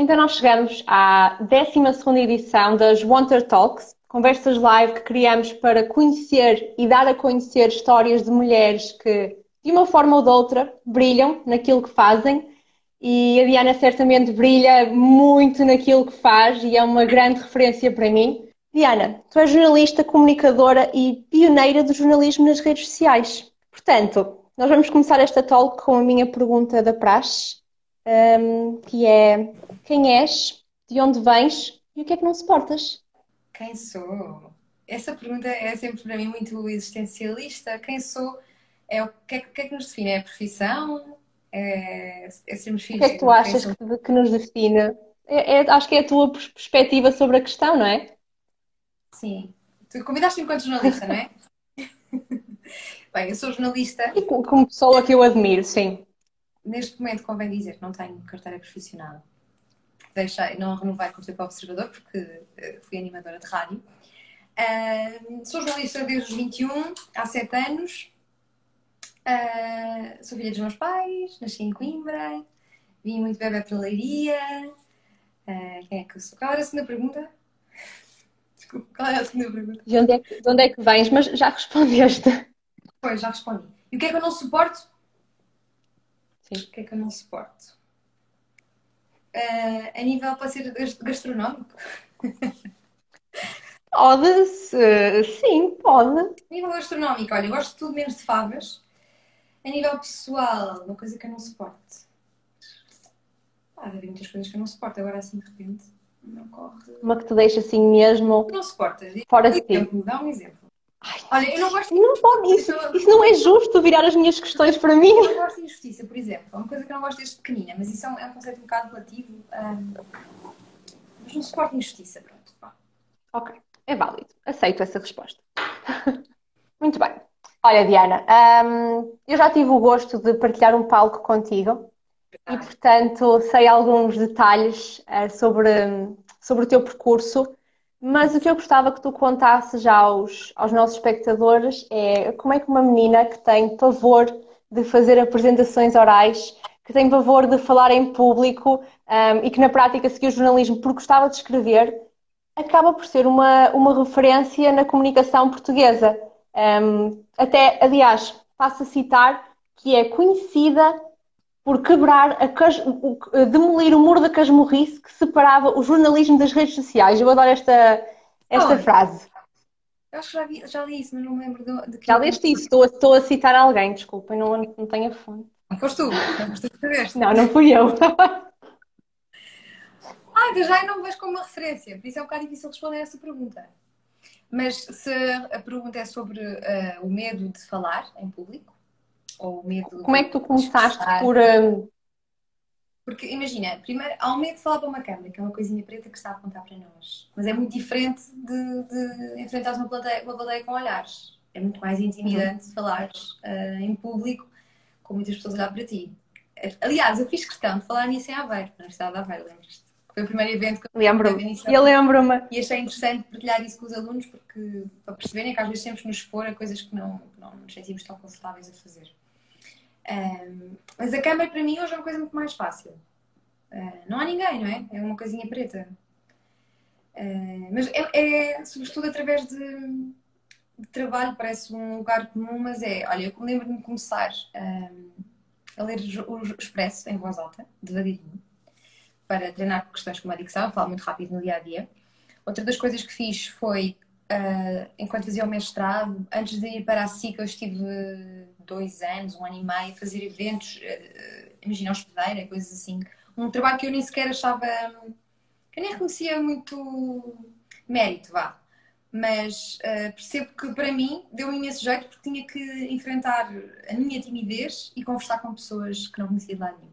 Então nós chegamos à 12 edição das Wonder Talks, conversas live que criamos para conhecer e dar a conhecer histórias de mulheres que, de uma forma ou de outra, brilham naquilo que fazem. E a Diana certamente brilha muito naquilo que faz e é uma grande referência para mim. Diana, tu és jornalista, comunicadora e pioneira do jornalismo nas redes sociais. Portanto, nós vamos começar esta talk com a minha pergunta da praxe, um, que é quem és, de onde vens e o que é que não suportas? Quem sou? Essa pergunta é sempre para mim muito existencialista. Quem sou é o que é, que, é que nos define? É a profissão? É, é sermos filhos? O que é que tu achas que, que, nos define? É, é, acho que é a tua perspectiva sobre a questão, não é? Sim. Tu convidaste-me enquanto jornalista, não é? Bem, eu sou jornalista. E como pessoa que eu admiro, sim. Neste momento, convém dizer que não tenho carteira profissional. Deixei, não renovei com o para o Observador, porque uh, fui animadora de rádio. Uh, sou jornalista desde os 21, há 7 anos. Uh, sou filha dos meus pais, nasci em Coimbra, vim muito bebê para Leiria. quem é que eu sou? Qual era a segunda pergunta? Desculpa, qual era a segunda pergunta? De onde é que, de onde é que vens? Mas já respondeste. Pois, já respondi. E o que é que eu não suporto? Sim. O que é que eu não suporto? Uh, a nível para ser gastronómico? Pode, sim, pode. A nível gastronómico, olha, eu gosto de tudo menos de favas. A nível pessoal, uma coisa que eu não suporto. Ah, havia muitas coisas que eu não suporto, agora assim de repente não corre. Uma que te deixa assim mesmo. Não suportas? Fora de ti. Dá um exemplo. Ai, Olha, eu não gosto não pode, isso, isso não é justo virar as minhas questões para mim. Eu não gosto de injustiça, por exemplo. É uma coisa que eu não gosto desde pequenina, mas isso é um, é um conceito um bocado relativo. Um, mas não suporto injustiça, pronto. Ok, é válido. Aceito essa resposta. Muito bem. Olha, Diana, um, eu já tive o gosto de partilhar um palco contigo e, portanto, sei alguns detalhes uh, sobre, sobre o teu percurso mas o que eu gostava que tu contasses aos, aos nossos espectadores é como é que uma menina que tem pavor de fazer apresentações orais, que tem pavor de falar em público um, e que na prática seguiu jornalismo porque gostava de escrever, acaba por ser uma, uma referência na comunicação portuguesa. Um, até, aliás, passo a citar que é conhecida por quebrar, a cas... demolir o muro da casmurrice que separava o jornalismo das redes sociais. Eu adoro esta, esta frase. Eu acho que já, vi, já li isso, mas não me lembro de, de que. Já leste isso, estou, estou a citar alguém, desculpem, não, não tenho a fonte. Não foste tu, não foste tu Não, não fui eu. ah, então já não vejo como uma referência, por isso é um bocado difícil responder essa pergunta. Mas se a pergunta é sobre uh, o medo de falar em público, ou medo. Como é que tu começaste por. Um... Porque imagina, primeiro há um medo de falar para uma câmera, que é uma coisinha preta que está a apontar para nós. Mas é muito diferente de, de enfrentar uma plateia, uma plateia com olhares. É muito mais intimidante uhum. falares uh, em público com muitas pessoas a olhar para ti. Aliás, eu fiz questão de falar nisso em Aveiro, na Universidade de Aveiro, lembras-te? Foi o primeiro evento que eu lembro-me. Eu lembro-me. E achei interessante partilhar isso com os alunos porque, para perceberem que às vezes temos nos expor a coisas que não, que não nos sentimos tão confortáveis a fazer. Mas a câmara para mim hoje é uma coisa muito mais fácil. Uh, não há ninguém, não é? É uma coisinha preta. Uh, mas é, é, sobretudo através de, de, trabalho, parece um lugar comum, mas é, olha, eu lembro-me de começar a ler o Expresso em voz alta, devagarinho, para treinar questões como a dicção, falo muito rápido no dia a dia. Outra das coisas que fiz foi, uh, enquanto fazia o mestrado, antes de ir para a SIC, eu estive dois anos, um ano e meio, fazer eventos, uh, imagina, hospedeira, coisas assim. Um trabalho que eu nem sequer achava, que eu nem reconhecia muito mérito, vá. Mas uh, percebo que para mim deu-me imenso jeito porque tinha que enfrentar a minha timidez e conversar com pessoas que não conhecia de lado nenhum.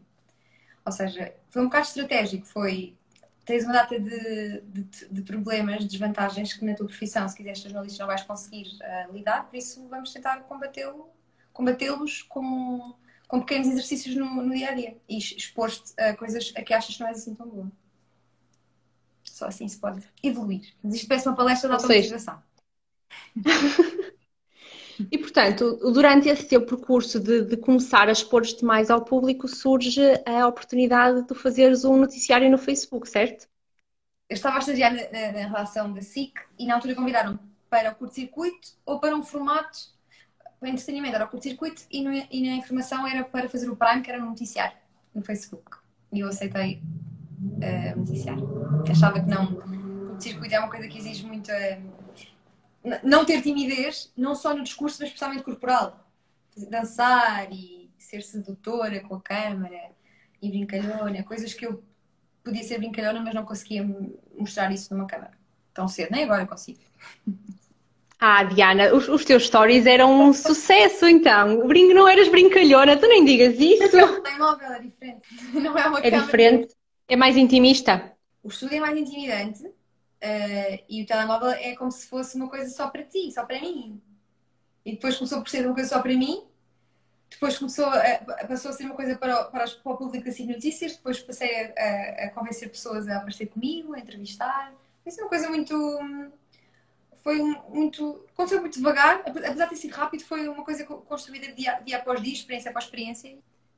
Ou seja, foi um bocado estratégico, foi tens uma data de, de, de, problemas, desvantagens que na tua profissão, se quiseres ser jornalista, não vais conseguir uh, lidar, por isso vamos tentar combatê-lo combatê-los com, com pequenos exercícios no, no dia a dia e expor-te a coisas a que achas que não és assim tão boa. Só assim se pode evoluir. Mas isto parece uma palestra de automatização. E, portanto, durante esse teu percurso de, de começar a expor-te mais ao público, surge a oportunidade de fazeres um noticiário no Facebook, certo? Eu estava a estagiar na, na, na relação da SIC e na altura convidaram para o curto-circuito ou para um formato para entretenimento, era o curto-circuito e, e, na informação era para fazer o Prime, que era no noticiário, no Facebook. E eu aceitei uh, noticiário. Achava que não. O curto-circuito é uma coisa que exige muita. Não ter timidez, não só no discurso, mas especialmente corporal. Dançar e ser sedutora com a câmara e brincalhona, coisas que eu podia ser brincalhona, mas não conseguia mostrar isso numa câmara tão cedo, nem agora consigo. Ah, Diana, os, os, teus stories eram um sucesso, então. Brin não eras brincalhona, tu nem digas isso. O telemóvel é diferente. Não é uma É diferente. É mais intimista. O estúdio é mais intimidante uh, e o telemóvel é como se fosse uma coisa só para ti, só para mim. E depois começou por ser uma coisa só para mim, depois começou a, passou a ser uma coisa para o, para, os, para o público CIC Notícias, depois passei a, a, a, convencer pessoas a aparecer comigo, a entrevistar. Isso é uma coisa muito. Foi muito. Aconteceu muito devagar, apesar de ter sido rápido, foi uma coisa construída dia, dia após dia, experiência após experiência.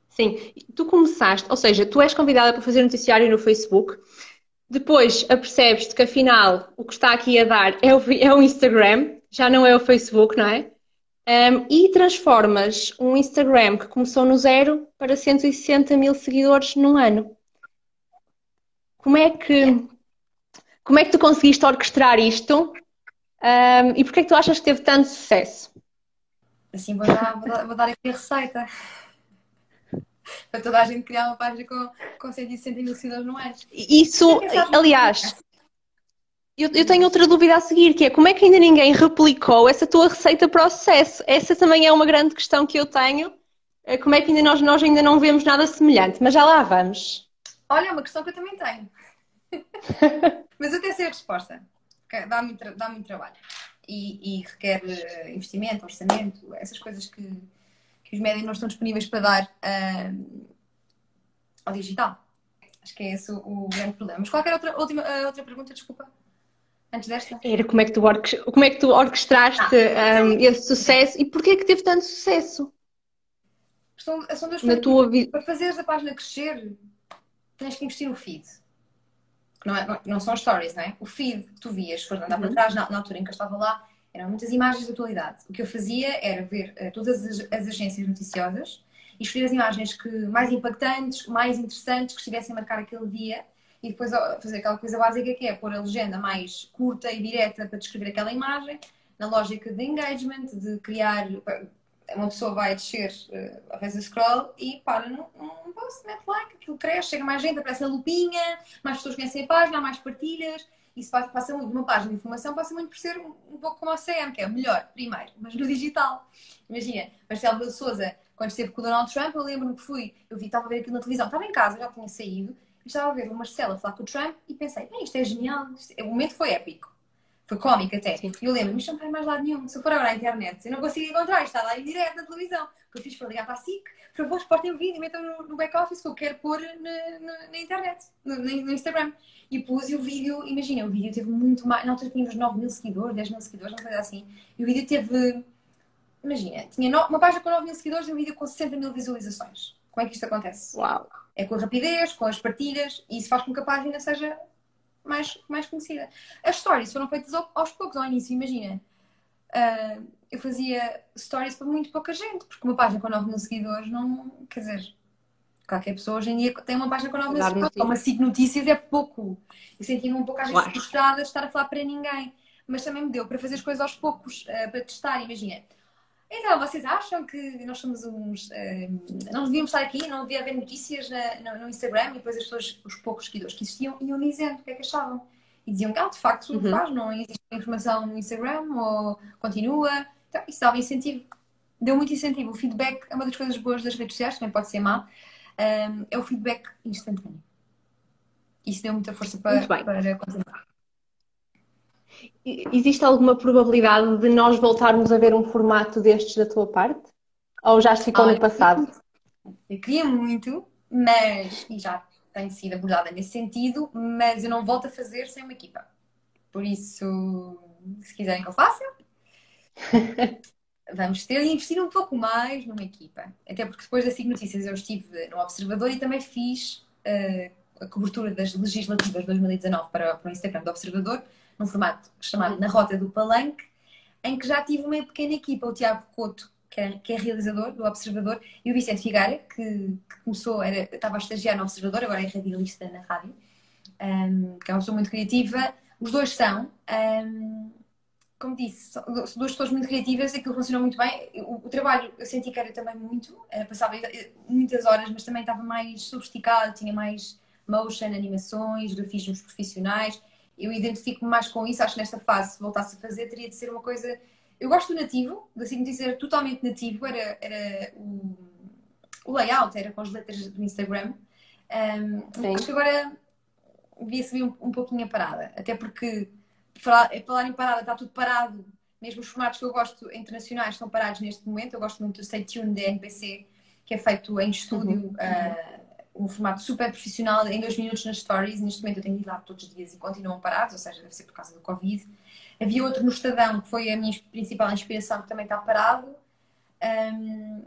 Sim, tu começaste, ou seja, tu és convidada para fazer noticiário no Facebook, depois apercebes-te que afinal o que está aqui a dar é o, é o Instagram, já não é o Facebook, não é? Um, e transformas um Instagram que começou no zero para 160 mil seguidores num ano. Como é que como é que tu conseguiste orquestrar isto um, e porquê é que tu achas que teve tanto sucesso? Assim, vou dar, vou dar, vou dar aqui a receita. Para toda a gente criar uma página com, com 160 mil seguidores no ano. Isso, aliás, eu, eu, tenho outra dúvida a seguir, que é como é que ainda ninguém replicou essa tua receita para o sucesso? Essa também é uma grande questão que eu tenho. É como é que ainda nós, nós ainda não vemos nada semelhante? Mas já lá vamos. Olha, é uma questão que eu também tenho. Mas até sei a resposta. Dá muito, dá muito trabalho. E, e requer uh, investimento, orçamento, essas coisas que, que os médios não estão disponíveis para dar uh, ao digital. Acho que é esse o, o grande problema. Mas qualquer outra, última, uh, outra pergunta, desculpa. Antes desta? Era como é que tu, como é que tu orquestraste ah, um, esse sucesso e porquê é que teve tanto sucesso? São, são duas coisas. Tua... Para fazeres a página crescer, tens que investir no feed não, é, não são stories, não é? O feed que tu vias, se for andar uhum. para trás, na, na, altura em que eu estava lá, eram muitas imagens de atualidade. O que eu fazia era ver uh, todas as, as, agências noticiosas e escolher as imagens que, mais impactantes, mais interessantes, que estivessem a marcar aquele dia e depois fazer aquela coisa básica que é pôr a legenda mais curta e direta para descrever aquela imagem, na lógica de engagement, de criar uma pessoa vai descer, uh, faz scroll e para num, post, mete like, aquilo cresce, chega mais gente, aparece a lupinha, mais pessoas conhecem a página, há mais partilhas. Isso passa muito, uma página de informação passa muito por ser um, um pouco como a CM, que é o melhor, primeiro, mas no digital. Imagina, Marcelo de Souza, quando esteve com o Donald Trump, eu lembro-me que fui, eu vi, estava a ver aquilo na televisão, estava em casa, já tinha saído, e estava a ver o Marcelo a falar com o Trump e pensei, isto é genial, isto, o momento foi épico. Foi cómico até. E eu lembro-me, isto não vai mais lado nenhum. Se eu for agora à internet, eu não consigo encontrar, está lá em direto na televisão. O que eu fiz foi ligar para a SIC, por favor, exportem o vídeo e metam no, no back-office que eu quero pôr na, na, na internet, no, no, Instagram. E pus e o vídeo, imagina, o vídeo teve muito mais. Na altura tínhamos 9 mil seguidores, 10 mil seguidores, não coisa assim. E o vídeo teve. Imagina, tinha no, uma página com 9 mil seguidores e um vídeo com 60 mil visualizações. Como é que isto acontece? Uau! É com a rapidez, com as partilhas, e isso faz com que a página seja mais, mais conhecida. As stories foram feitas aos poucos, ao início, imagina. Uh, eu fazia stories para muito pouca gente, porque uma página com 9 mil seguidores não. Quer dizer, qualquer pessoa hoje em dia tem uma página com 9 mil seguidores. Uma 5 notícias é pouco. Eu sentia-me um pouco às vezes frustrada de estar a falar para ninguém. Mas também me deu para fazer as coisas aos poucos, uh, para testar, imagina. Então, vocês acham que nós somos uns. Uh, não devíamos estar aqui, não devia haver notícias na, no, no, Instagram e depois as pessoas, os poucos seguidores que existiam, iam dizendo o que é que achavam. E diziam que, ah, de facto, uhum. faz, não existe informação no Instagram ou continua. Então, isso dava incentivo. Deu muito incentivo. O feedback é uma das coisas boas das redes sociais, também pode ser mal. Um, é o feedback instantâneo. Isso deu muita força para, para continuar. Existe alguma probabilidade de nós voltarmos a ver um formato destes da tua parte? Ou já ficou no passado? Eu queria muito, mas e já tem sido abordada nesse sentido, mas eu não volto a fazer sem uma equipa. Por isso, se quiserem que eu faça, vamos ter de investir um pouco mais numa equipa. Até porque depois da SIG Notícias eu estive no Observador e também fiz uh, a cobertura das legislativas de 2019 para, para o Instagram do Observador, num formato chamado Na Rota do Palanque, em que já tive uma pequena equipa, o Tiago Couto, que é, que é realizador do Observador, e o Vicente Figueira, que, que começou, era, estava a estagiar no Observador, agora é radialista na rádio, um, que é uma pessoa muito criativa. Os dois são. Um, como disse, são duas pessoas muito criativas, aquilo funcionou muito bem. O, o, trabalho eu senti que era também muito, passava muitas horas, mas também estava mais sofisticado, tinha mais motion, animações, grafismos profissionais. Eu identifico-me mais com isso, acho que nesta fase, se voltasse a fazer, teria de ser uma coisa. Eu gosto do nativo, assim dizer, totalmente nativo, era, era o, o layout, era com as letras do Instagram. Um, acho que agora devia-se vir um, um pouquinho a parada, até porque falar, é falar em parada, está tudo parado. Mesmo os formatos que eu gosto internacionais estão parados neste momento. Eu gosto muito do Stay Tuned da NPC, que é feito em estúdio, uhum. uh, um formato super profissional, em dois minutos nas stories. Neste momento eu tenho ido lá todos os dias e continuam parados, ou seja, deve ser por causa do Covid. Havia outro no Estadão, que foi a minha principal inspiração, que também está parado. Um,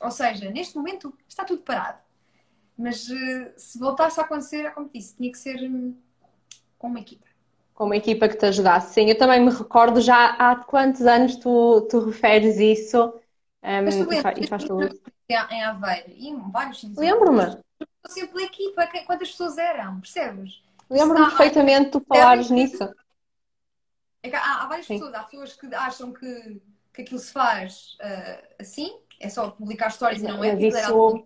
ou seja, neste momento está tudo parado. Mas uh, se voltasse a acontecer, é como disse, tinha que ser um, com uma equipa com uma equipa que te ajudasse. Sim, eu também me recordo já há quantos anos tu, tu referes isso um, Mas tu lembras, e faz tudo. Em Aveiro e vários sítios. Lembro-me. Sempre pela equipa, quantas pessoas eram, percebes? Lembro-me perfeitamente tu falares nisso. É há, há, várias pessoas, há pessoas que acham que, que aquilo se faz uh, assim, é só publicar stories e não é, isso...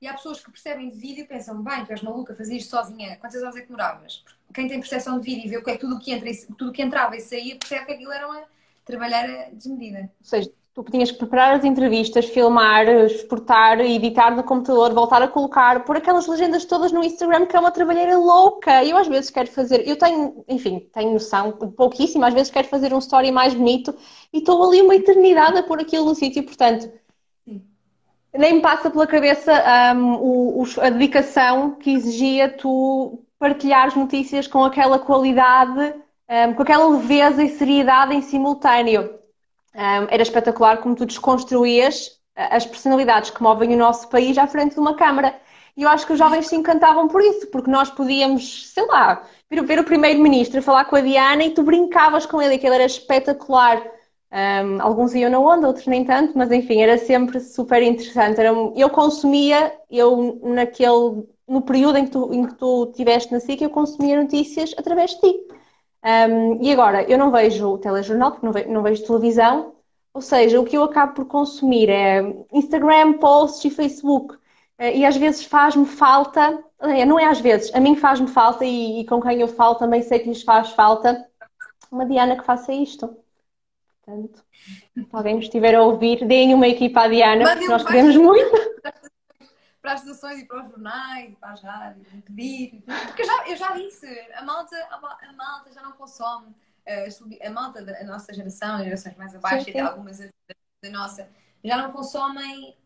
E há pessoas que percebem de vídeo e pensam, bem, tu és maluca, fazias isto sozinha, quantas horas é que demoravas? Quem tem percepção de vídeo e vê o que é tudo que entra, tudo que entrava e saía, percebe que aquilo era uma trabalhar desmedida. Ou seja, tu tinhas que preparar as entrevistas, filmar, exportar, editar no computador, voltar a colocar, pôr aquelas legendas todas no Instagram, que é uma trabalheira louca. Eu às vezes quero fazer, eu tenho, enfim, tenho noção, pouquíssimo, às vezes quero fazer um story mais bonito e estou ali uma eternidade a pôr aquilo no sítio, portanto nem me passa pela cabeça um, o, a dedicação que exigia tu partilhares notícias com aquela qualidade, um, com aquela leveza e seriedade em simultâneo. Era espetacular como tu desconstruías as personalidades que movem o nosso país à frente de uma câmara. E eu acho que os jovens se encantavam por isso, porque nós podíamos, sei lá, ver, ver o primeiro-ministro falar com a Diana e tu brincavas com ele, aquilo era espetacular. Um, alguns iam na onda, outros nem tanto, mas enfim, era sempre super interessante. Era, eu consumia, eu naquele, no período em que tu, em que tu estiveste na SIC, eu consumia notícias através de ti. Um, e agora, eu não vejo o telejornal, porque não vejo, não vejo televisão, ou seja, o que eu acabo por consumir é Instagram, posts e Facebook. Uh, e às vezes faz-me falta, não é às vezes, a mim faz-me falta e, e com quem eu falo também sei que lhes faz falta uma Diana que faça isto. Portanto, se alguém estiver a ouvir, deem uma equipa à Diana, porque nós queremos muito. Para as estações e para os jornais, para as rádios, pedir. Porque eu já, eu já disse, a malta, a, malta já não consome. Eh, a malta da nossa geração, gerações mais abaixo, sim, sim. e algumas da nossa, já não consomem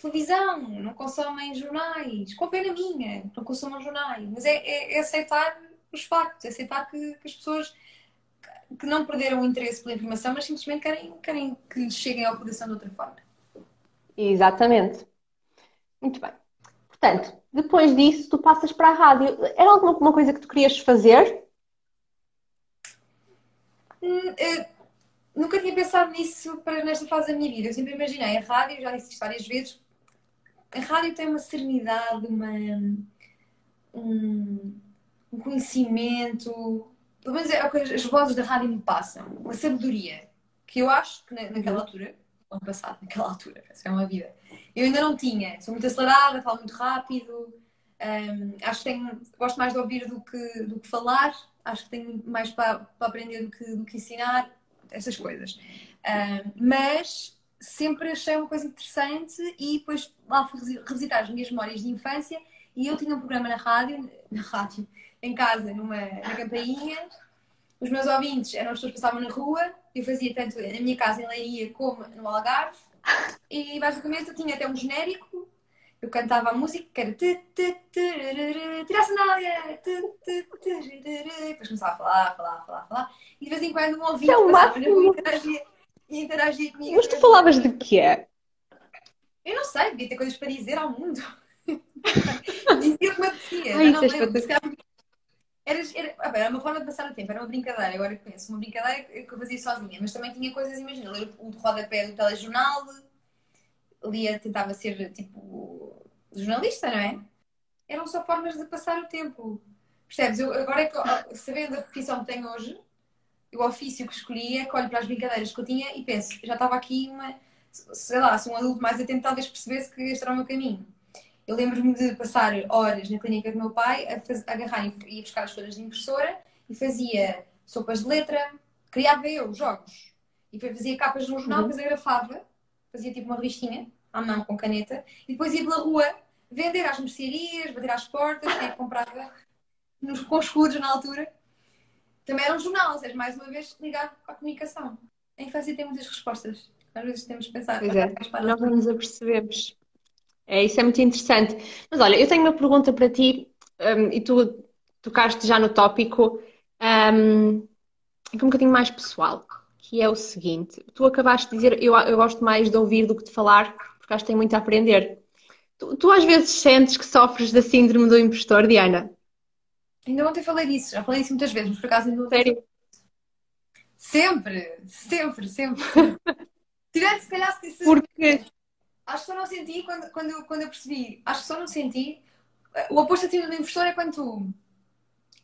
televisão, não consomem jornais. Com pena minha, não consomem jornais. Mas é, é, é aceitar os factos, é aceitar que, que as pessoas que não perderam o interesse pela informação, mas simplesmente querem, querem que lhes cheguem ao coração de outra forma. Exatamente. Muito bem. Portanto, depois disso, tu passas para a rádio. Era alguma coisa que tu querias fazer? Hum, nunca tinha pensado nisso para nesta fase da minha vida. Eu sempre imaginei a rádio, já disse isto várias vezes. A rádio tem uma serenidade, uma, um, um conhecimento, pelo menos é o que as vozes da rádio me passam, uma sabedoria que eu acho que naquela uhum. altura, ano passado, naquela altura, é uma vida, eu ainda não tinha. Sou muito acelerada, falo muito rápido, um, acho que tenho, gosto mais de ouvir do que, do que falar, acho que tenho mais para, para aprender do que, do que ensinar, essas coisas. Um, mas sempre achei uma coisa interessante e depois lá fui revisitar as minhas memórias de infância e eu tinha um programa na rádio, na rádio, em casa, numa, na campainha. Os meus ouvintes eram as pessoas que passavam na rua. Eu fazia tanto na minha casa em Leiria como no Algarve. E basicamente eu tinha até um genérico. Eu cantava a música que era tirar a sandália, depois começava a falar, falar, falar, falar. E de vez em quando um ouvinte é e interagia comigo. Mas tu falavas de quê? Eu não sei, devia ter coisas para dizer ao mundo. Dizia o que me apetecia. Ai, não espetacular. Era, era, ah, era uma forma de passar o tempo, era uma brincadeira, agora que penso, uma brincadeira que eu fazia sozinha, mas também tinha coisas, imagina, ler o rodapé do telejornal, lia, tentava ser tipo jornalista, não é? Eram só formas de passar o tempo. Percebes? Eu, agora é que, sabendo a profissão que tenho hoje, o ofício que escolhi é olho para as brincadeiras que eu tinha e penso, já estava aqui uma, sei lá, se um adulto mais atento talvez percebesse que este era o meu caminho. Eu lembro-me de passar horas na clínica do meu pai a, faz, a agarrar e buscar as folhas de impressora e fazia sopas de letra, criava eu jogos. E depois fazia capas no jornal, Uhum. depois agrafava, fazia tipo uma revistinha à mão com caneta e depois ia pela rua vender às mercearias, bater às portas, quem é comprava nos, com escudos na altura. Também era um jornal, ou seja, mais uma vez ligado à comunicação. A infância tem muitas respostas. Às vezes temos que pensar. Pois é, parte nós não nos apercebemos. É, isso é muito interessante. Mas olha, eu tenho uma pergunta para ti, hum, e tu tocaste já no tópico, é um bocadinho mais pessoal, que é o seguinte: tu acabaste de dizer, eu, eu gosto mais de ouvir do que de falar, porque acho que tenho muito a aprender. Tu, tu às vezes sentes que sofres da síndrome do impostor, Diana? Ainda ontem falei disso, já falei disso muitas vezes, mas por acaso ainda ontem Sério? Sempre, sempre, sempre. Tirando se calhar se disse. Porque, Acho que só não senti quando, quando, eu- quando eu percebi. Acho que só não senti. O oposto síndrome do impostor é quando tu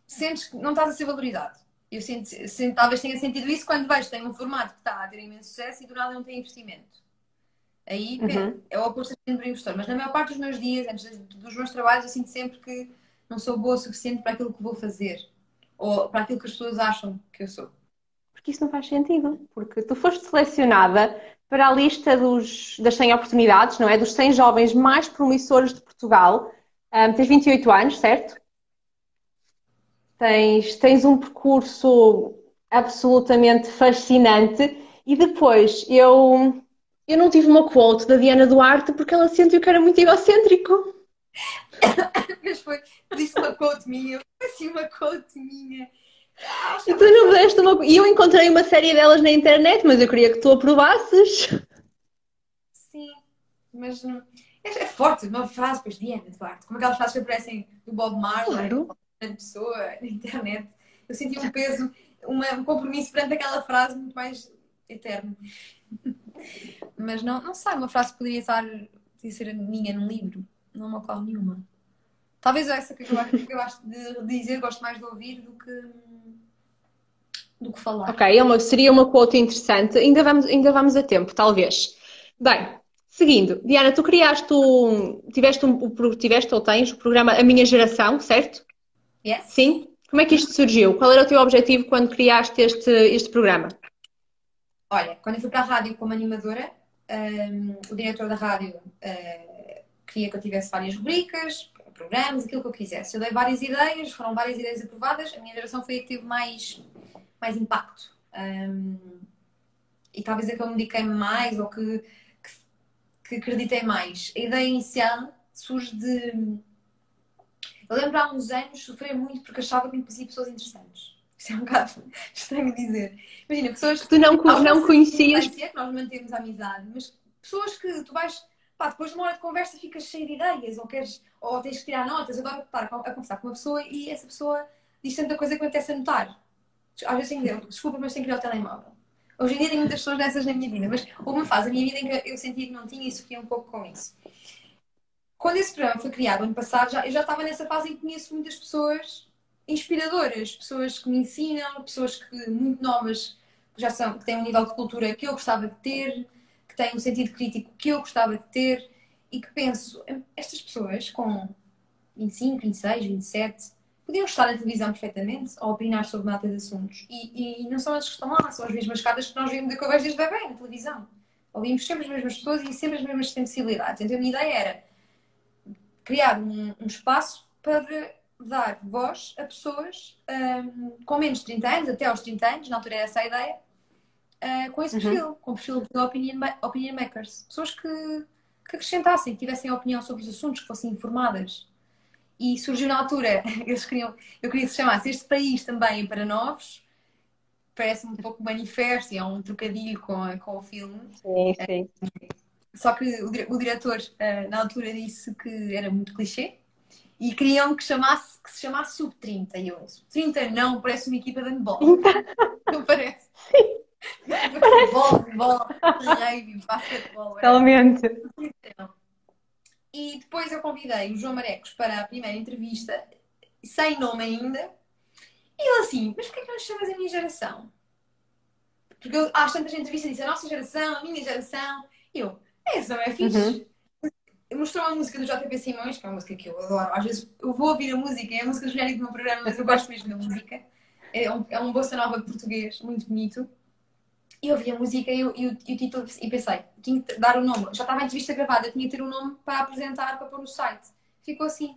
sentes que não estás a ser valorizado. Eu sinto- talvez tenha sentido isso quando vejo tem um formato que está a ter imenso sucesso e do nada não tem investimento. Aí Uhum. é o oposto síndrome do impostor. Mas na maior parte dos meus dias, antes dos meus trabalhos, eu sinto sempre que não sou boa o suficiente para aquilo que vou fazer. Ou para aquilo que as pessoas acham que eu sou. porque isso não faz sentido, porque tu foste selecionada para a lista dos, das 100 oportunidades, não é? Dos 100 jovens mais promissores de Portugal. Hum, tens 28 anos, certo? Tens, tens um percurso absolutamente fascinante e depois eu, eu não tive uma quote da Diana Duarte porque ela sentiu que era muito egocêntrico. Mas foi, disse uma quote minha, assim uma quote minha. E tu não deste uma... E eu encontrei uma série delas na internet, mas eu queria que tu aprovasses. Sim, mas não. É, é forte, uma frase, pois, Diana Duarte, como aquelas frases que aparecem do Bob Marley, Claro. na pessoa, na internet. Eu senti um peso, uma- um compromisso perante aquela frase muito mais eterno. Mas não, não sei, uma frase que poderia estar, podia ser a minha num livro, não me ocorre nenhuma. Talvez essa que eu, acho- que eu gosto de dizer, gosto mais de ouvir do que, do que falar. Ok, é uma- seria uma quote interessante. Ainda vamos, ainda vamos a tempo, talvez. Bem, seguindo. Diana, tu criaste um, tiveste, um, tiveste ou tens o programa A Minha Geração, certo? Yes? Sim? Como é que isto surgiu? Qual era o teu objetivo quando criaste este, este programa? Olha, quando eu fui para a rádio como animadora, hum, o diretor da rádio eh, queria que eu tivesse várias rubricas, programas, aquilo que eu quisesse. Eu dei várias ideias, foram várias ideias aprovadas. A minha geração foi a que teve mais, mais impacto. Hum, e talvez a que eu me dediquei mais ou que, que, que acreditei mais. A ideia inicial surge de. Eu lembro há uns anos sofrer muito porque achava que me conhecia pessoas interessantes. Isto é um bocado estranho dizer. Imagina, pessoas Que tu não, não nossos conhecias. Que nós mantemos a amizade, mas pessoas que tu vais, pá, depois de uma hora de conversa ficas cheio de ideias, ou queres, ou tens que tirar notas, adoro estar a conversar com uma pessoa e essa pessoa diz tanta coisa que me apetece anotar. Às vezes tenho que desculpa, mas tenho que ir ao telemóvel. Hoje em dia tenho muitas pessoas dessas na minha vida, mas houve uma fase da minha vida em que eu sentia que não tinha e sofria um pouco com isso. Quando esse programa foi criado ano passado, já, eu já estava nessa fase em que conheço muitas pessoas inspiradoras, pessoas que me ensinam, pessoas que muito novas que já são, que têm um nível de cultura que eu gostava de ter, que têm um sentido crítico que eu gostava de ter e que penso, estas pessoas com 25, 26, 27 podiam estar na televisão perfeitamente a opinar sobre data de assuntos e, e não são eles que estão lá, são as mesmas caras que nós vimos da vejo desde bebê na televisão. Ouvimos sempre as mesmas pessoas e sempre as mesmas sensibilidades. Então a minha ideia era criar um, um espaço para dar voz a pessoas hum, com menos de 30 anos, até aos 30 anos, na altura era essa a ideia, uh, com esse Uhum. perfil, com o perfil de opinion, ma- opinion makers. Pessoas que, que acrescentassem, que tivessem opinião sobre os assuntos, que fossem informadas. E surgiu na altura, eles queriam, eu queria que se chamasse Este País Também é para Novos, parece um pouco manifesto e é um trocadilho com, com o filme. Sim, sim. Só que o, o diretor, uh, na altura, disse que era muito clichê e queriam que, chamasse, que se chamasse Sub-30. E eu, Sub-30 não, parece uma equipa de handball. não parece? Sim. Futebol, futebol, rugby, basquetebol. Totalmente. E depois eu convidei o João Marecos para a primeira entrevista, sem nome ainda. E ele assim, mas porquê que não chamas a minha geração? Porque eu, às tantas entrevistas disse a nossa geração, a minha geração. E eu, esse não é fixe. Uhum. Mostrou a música do JP Simões, que é uma música que eu adoro. Às vezes eu vou ouvir a música, é a música genérica do meu programa, mas eu gosto mesmo da música. É um, é um bossa nova português, muito bonito. E eu ouvi a música e, e, o, e o título e pensei, tinha que dar o um nome. Já estava a entrevista gravada, tinha que ter um nome para apresentar, para pôr no site. Ficou assim.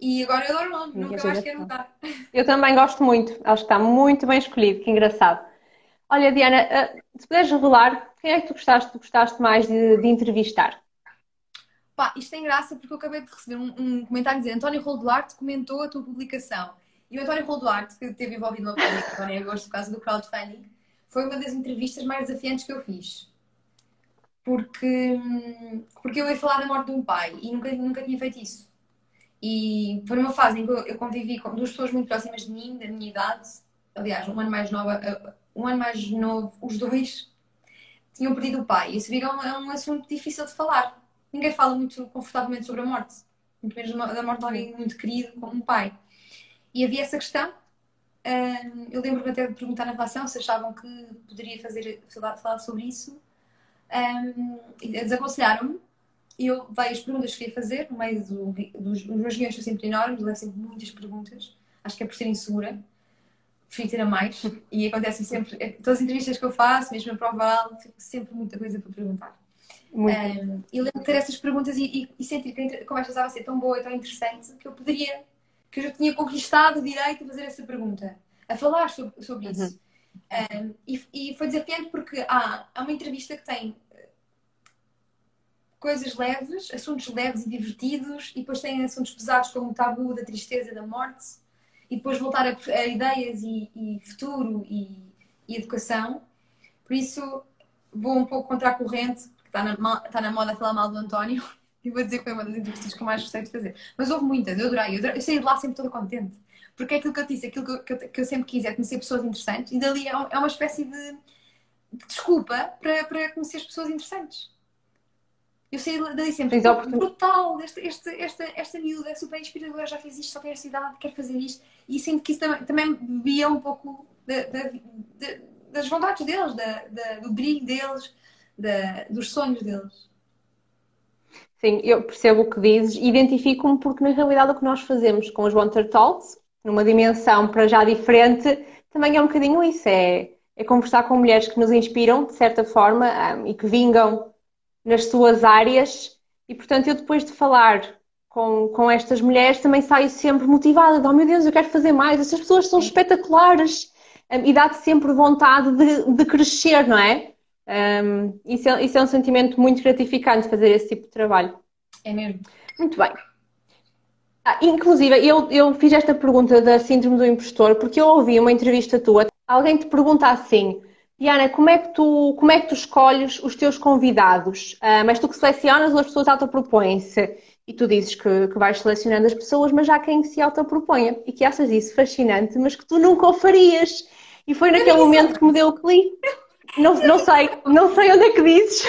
E agora eu adoro o nome, nunca mais quero mudar. Eu também gosto muito, acho que está muito bem escolhido, que engraçado. Olha, Diana, eh, se puderes revelar, quem é que tu gostaste, tu gostaste mais de, de entrevistar? Pá, isto tem graça porque eu acabei de receber um, um comentário dizendo António Rolo Duarte comentou a tua publicação. E o António Rolo Duarte, que esteve envolvido no polémica em agosto por causa do crowdfunding, foi uma das entrevistas mais desafiantes que eu fiz. Porque, porque eu ia falar da morte de um pai e nunca, nunca tinha feito isso. E foi numa fase em que eu convivi com duas pessoas muito próximas de mim, da minha idade, aliás, um ano mais nova, um ano mais novo, os dois tinham perdido o pai. E isso é um, é um assunto difícil de falar. Ninguém fala muito confortavelmente sobre a morte, muito menos da morte de alguém muito querido como um pai. E havia essa questão um, eu lembro-me até de perguntar na relação se achavam que poderia fazer, falar sobre isso. Um, desaconselharam-me. Eu veio as perguntas que queria fazer, no meio do, dos, dos meus guiões são sempre enormes, levo sempre muitas perguntas. Acho que é por ser insegura. Prefiro ter a mais. E acontece sempre, é, todas as entrevistas que eu faço, mesmo a prova fico sempre muita coisa para perguntar. Um, e lembro de ter essas perguntas e, e, e sentir que a conversa estava a ser tão boa e tão interessante que eu poderia que eu já tinha conquistado o direito a fazer essa pergunta, a falar sobre, sobre uhum. isso. Um, e, e, foi desafiante porque há, há uma entrevista que tem eh, coisas leves, assuntos leves e divertidos, e depois tem assuntos pesados como o tabu da tristeza, da morte, e depois voltar a, a ideias e, e futuro e, e, educação. Por isso vou um pouco contra a corrente, que está na, está na moda falar mal do António. E vou dizer que foi uma das entrevistas que eu mais gostei de fazer. Mas houve muitas, eu adorei. Eu, adorei. eu saí de lá sempre toda contente. Porque é aquilo que eu disse, aquilo que eu, que eu, sempre quis é conhecer pessoas interessantes e dali é, é uma espécie de, de desculpa para, para conhecer as pessoas interessantes. Eu saí dali sempre brutal, este, este, esta, esta miúda é super inspiradora, já fez isto, só tem esta idade, quer fazer isto. E sinto que isso também, também bebia um pouco da, da, das vontades deles, da, do brilho deles, dos sonhos deles. Sim, eu percebo o que dizes, identifico-me porque na realidade o que nós fazemos com os Wonder Talks, numa dimensão para já diferente, também é um bocadinho isso, é, é conversar com mulheres que nos inspiram, de certa forma, um, e que vingam nas suas áreas, e portanto eu depois de falar com, com estas mulheres também saio sempre motivada, de, oh meu Deus, eu quero fazer mais, essas pessoas são espetaculares, um, e dá-te sempre vontade de, de crescer, não é? Um, isso, é, isso é um sentimento muito gratificante fazer esse tipo de trabalho. É mesmo. Muito bem. Ah, inclusive, eu, eu fiz esta pergunta da síndrome do impostor porque eu ouvi uma entrevista tua. Alguém te pergunta assim, Diana, como é que tu, como é que tu escolhes os teus convidados? Ah, mas tu que selecionas ou as pessoas autopropõem-se? E tu dizes que, que vais selecionando as pessoas, mas já quem se autoproponha. E que achas isso fascinante, mas que tu nunca o farias. E foi naquele momento que me deu o clique. Não, não sei, não sei onde é que dizes,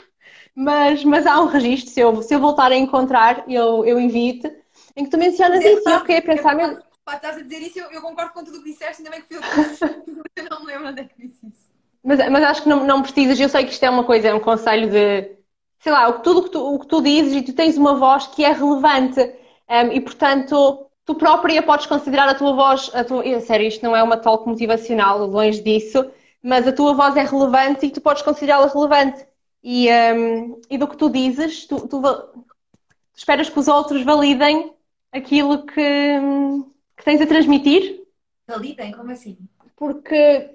mas, mas há um registro, se eu, se eu voltar a encontrar, eu, eu envio-te, em que tu mencionas isso e eu fiquei a pensar mesmo. Pá, estás a dizer isso, eu, eu, concordo com tudo o que disseste, ainda bem que fui eu que disse. eu não me lembro onde é que disse isso. Mas, mas acho que não, não precisas, eu sei que isto é uma coisa, é um conselho de, sei lá, tudo o que tu, o que tu dizes e tu tens uma voz que é relevante um, e, portanto, tu própria podes considerar a tua voz, a tua, sério, isto não é uma talk motivacional, longe disso, mas a tua voz é relevante e tu podes considerá-la relevante. E, um, e do que tu dizes, tu, tu, tu, esperas que os outros validem aquilo que, que tens a transmitir? Validem? Como assim? Porque,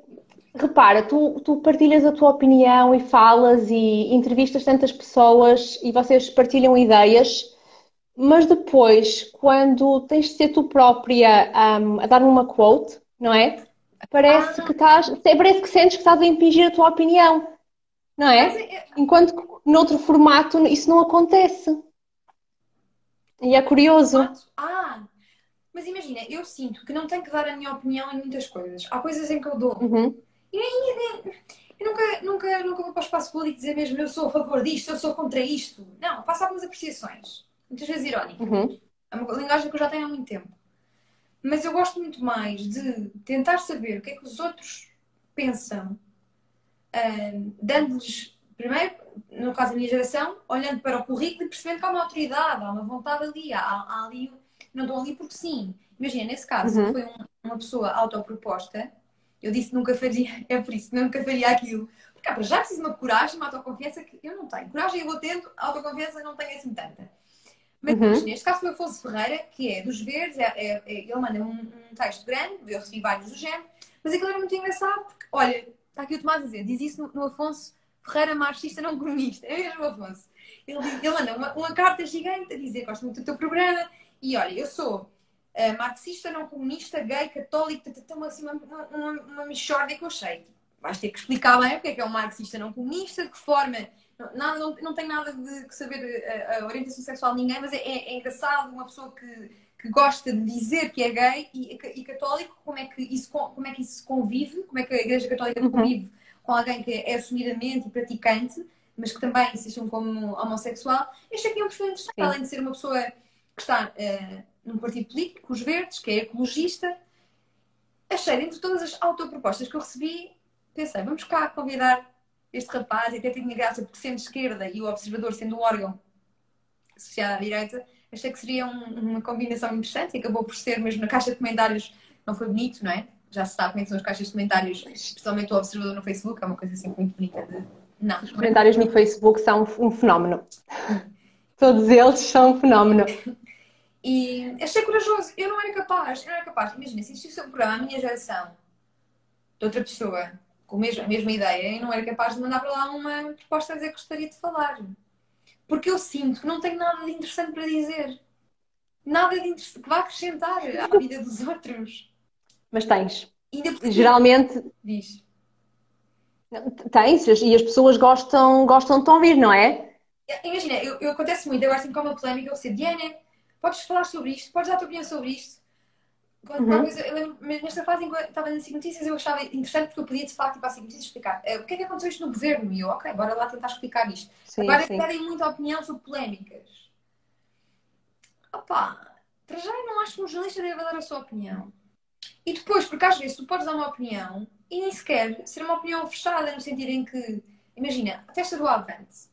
repara, tu, tu partilhas a tua opinião e falas e entrevistas tantas pessoas e vocês partilham ideias, mas depois, quando tens de ser tu própria um, a dar uma quote, não é? Parece Ah. que estás, parece que sentes que estás a impingir a tua opinião, não Mas é? é- Enquanto que noutro formato isso não acontece. E é curioso. Ah, mas imagina, eu sinto que não tenho que dar a minha opinião em muitas coisas. Há coisas em que eu dou. Uhum, Eu nunca, nunca, nunca vou para o espaço público dizer mesmo eu sou a favor disto, eu sou contra isto. Não, faço algumas apreciações. Muitas vezes irónicas. uhum, É uma linguagem que eu já tenho há muito tempo. Mas eu gosto muito mais de tentar saber o que é que os outros pensam, dando-lhes, primeiro, no caso da minha geração, olhando para o currículo e percebendo que há uma autoridade, há uma vontade ali, há, há ali, não estão ali porque sim. Imagina, nesse caso, Uhum. foi um- uma pessoa autoproposta, eu disse que nunca faria, é por isso que nunca faria aquilo. Porque já preciso de uma coragem, uma autoconfiança que eu não tenho. Coragem eu vou tendo, autoconfiança não tenho assim tanta. Mas Uhum. neste caso foi o Afonso Ferreira, que é dos Verdes, é- é- é- ele manda um, um texto grande, eu recebi vários do género, mas aquilo era muito engraçado, porque, olha, está aqui o Tomás a dizer, diz isso no, no Afonso Ferreira marxista não comunista, é mesmo o Afonso. Ele, diz- ele manda uma, uma carta gigante a dizer, gosto muito do teu programa, e olha, eu sou eh, marxista não comunista, gay, católico, então assim, uma, uma, uma que eu achei. Vais ter que explicar bem o que é que é um marxista não comunista, de que forma não, não, não tem nada de que saber a, a orientação sexual de ninguém, mas é, é- é engraçado uma pessoa que, que gosta de dizer que é gay e, e católico, como é, que isso, como é que isso convive, como é que a Igreja Católica Uhum. convive com alguém que é assumidamente praticante, mas que também se assume como homossexual. Este aqui é um perfil interessante, Sim. além de ser uma pessoa que está eh, num partido político, os Verdes, que é ecologista. Achei, dentre todas as autopropostas que eu recebi, pensei, vamos cá convidar este rapaz, até tinha graça porque sendo esquerda e o observador sendo um órgão associado à direita, achei que seria um- uma combinação interessante e acabou por ser mesmo na caixa de comentários, não foi bonito, não é? Já se sabe como é que são as caixas de comentários, especialmente o observador no Facebook, é uma coisa assim muito bonita de. Não, Os comentários no Facebook são um fenómeno. Todos eles são um fenómeno. E achei corajoso. Eu não era capaz, eu não era capaz. Imagina, se existisse um programa, a minha geração, de outra pessoa, com a mesma, a mesma ideia, eu não era capaz de mandar para lá uma proposta a dizer que gostaria de falar. Porque eu sinto que não tenho nada de interessante para dizer. Nada de interessante que vá acrescentar à vida dos outros. Mas tens. Geralmente Diz. tens, e as pessoas gostam, gostam de te ouvir, não é? Imagina, eu, eu acontece muito, agora assim com uma polémica, eu sei, Diana, podes falar sobre isto, podes dar a tua opinião sobre isto. Quando, Uhum. coisa- eu lembro, mas nesta fase em que eu estava nas Notícias, eu achava interessante porque eu podia de facto ir para a SIC Notícias explicar eh, o que é que aconteceu isto no governo. E eu, ok, bora lá tentar explicar isto. Sim, Agora sim. pedem muita opinião sobre polémicas. Opa, para já eu não acho que um jornalista deve dar a sua opinião. E depois, porque às vezes tu podes dar uma opinião e nem sequer ser uma opinião fechada, no sentido em que, imagina, a festa do Avante.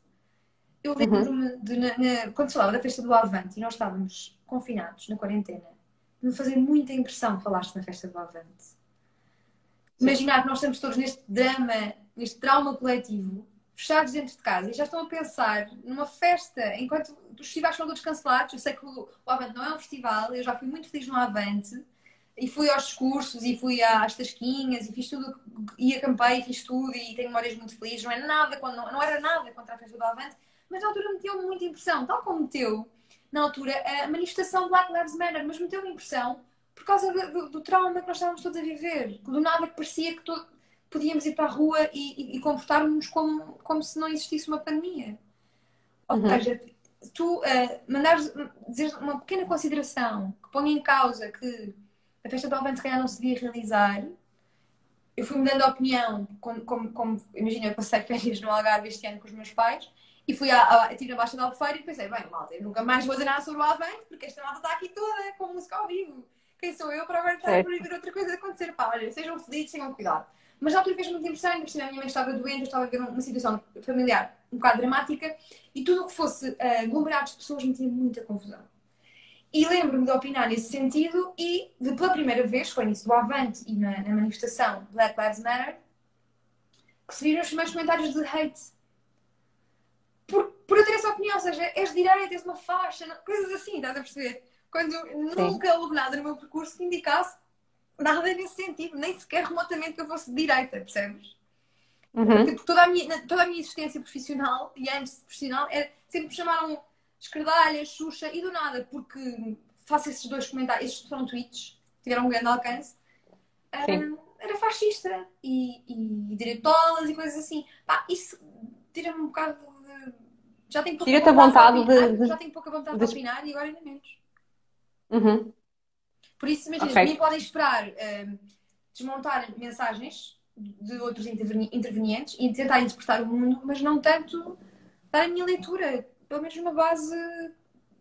Eu lembro-me de, na- na- quando falava da festa do Avante e nós estávamos confinados na quarentena, de me fazer muita impressão falaste na festa do Avante. Imaginar que nós estamos todos neste drama, neste trauma coletivo, fechados dentro de casa e já estão a pensar numa festa, enquanto os festivais são todos cancelados. Eu sei que o, o Avante não é um festival, eu já fui muito feliz no Avante e fui aos discursos e fui às tasquinhas e fiz tudo, e acampei e fiz tudo e tenho memórias muito felizes. Não, é nada, não, não era nada contra a festa do Avante, mas na altura meteu-me muita impressão, tal como meteu na altura a manifestação Black Lives Matter, mas meteu-me impressão por causa do, do- trauma que nós estávamos todos a viver. Do nada que parecia que to- podíamos ir para a rua e, e, e comportar-nos como, como se não existisse uma pandemia. Ou Uhum. seja, tu eh, mandares dizer uma pequena consideração que ponha em causa que a festa do Avante se calhar não se devia realizar. Eu fui mudando a opinião, como, como, como imagina, eu passei férias no Algarve este ano com os meus pais e fui à, à, estive na Baixa da Albufeira e pensei, bem, malta, eu nunca mais vou dizer nada sobre o Avante porque esta malta está aqui toda com música ao vivo. Quem sou eu para agora estar a Certo. proibir outra coisa de acontecer? Pá, olha, sejam felizes, tenham cuidado. Mas na altura fez muita impressão, ainda por cima a minha mãe estava doente, eu estava a ver uma situação familiar um bocado dramática e tudo o que fosse uh, aglomerados de pessoas me tinha muita confusão. E lembro-me de opinar nesse sentido e, de, pela primeira vez, foi nisso do Avante e na, na manifestação Black Lives Matter, que se viram os primeiros comentários de hate. Por, por eu ter essa opinião, ou seja, és direita, és uma faixa, não- coisas assim, estás a perceber? Quando nunca houve nada no meu percurso que indicasse nada nesse sentido, nem sequer remotamente que eu fosse de direita, percebes? Uhum. Porque toda a, minha, toda a minha existência profissional e antes profissional era, sempre me chamaram esquerdalha, xuxa e do nada, porque faço esses dois comentários, estes foram tweets, tiveram um grande alcance. Hum, era fascista e, e direitolas e coisas assim. Pá, isso tira-me um bocado. Já tenho pouca Tira-te a vontade vontade opinar, de- Já tenho pouca vontade de- de opinar e agora ainda menos. Uhum. Por isso, imagina, Ok. de mim podem esperar hum, desmontar mensagens de outros interveni- intervenientes e tentar interpretar o mundo, mas não tanto dar a minha leitura. Pelo menos uma base.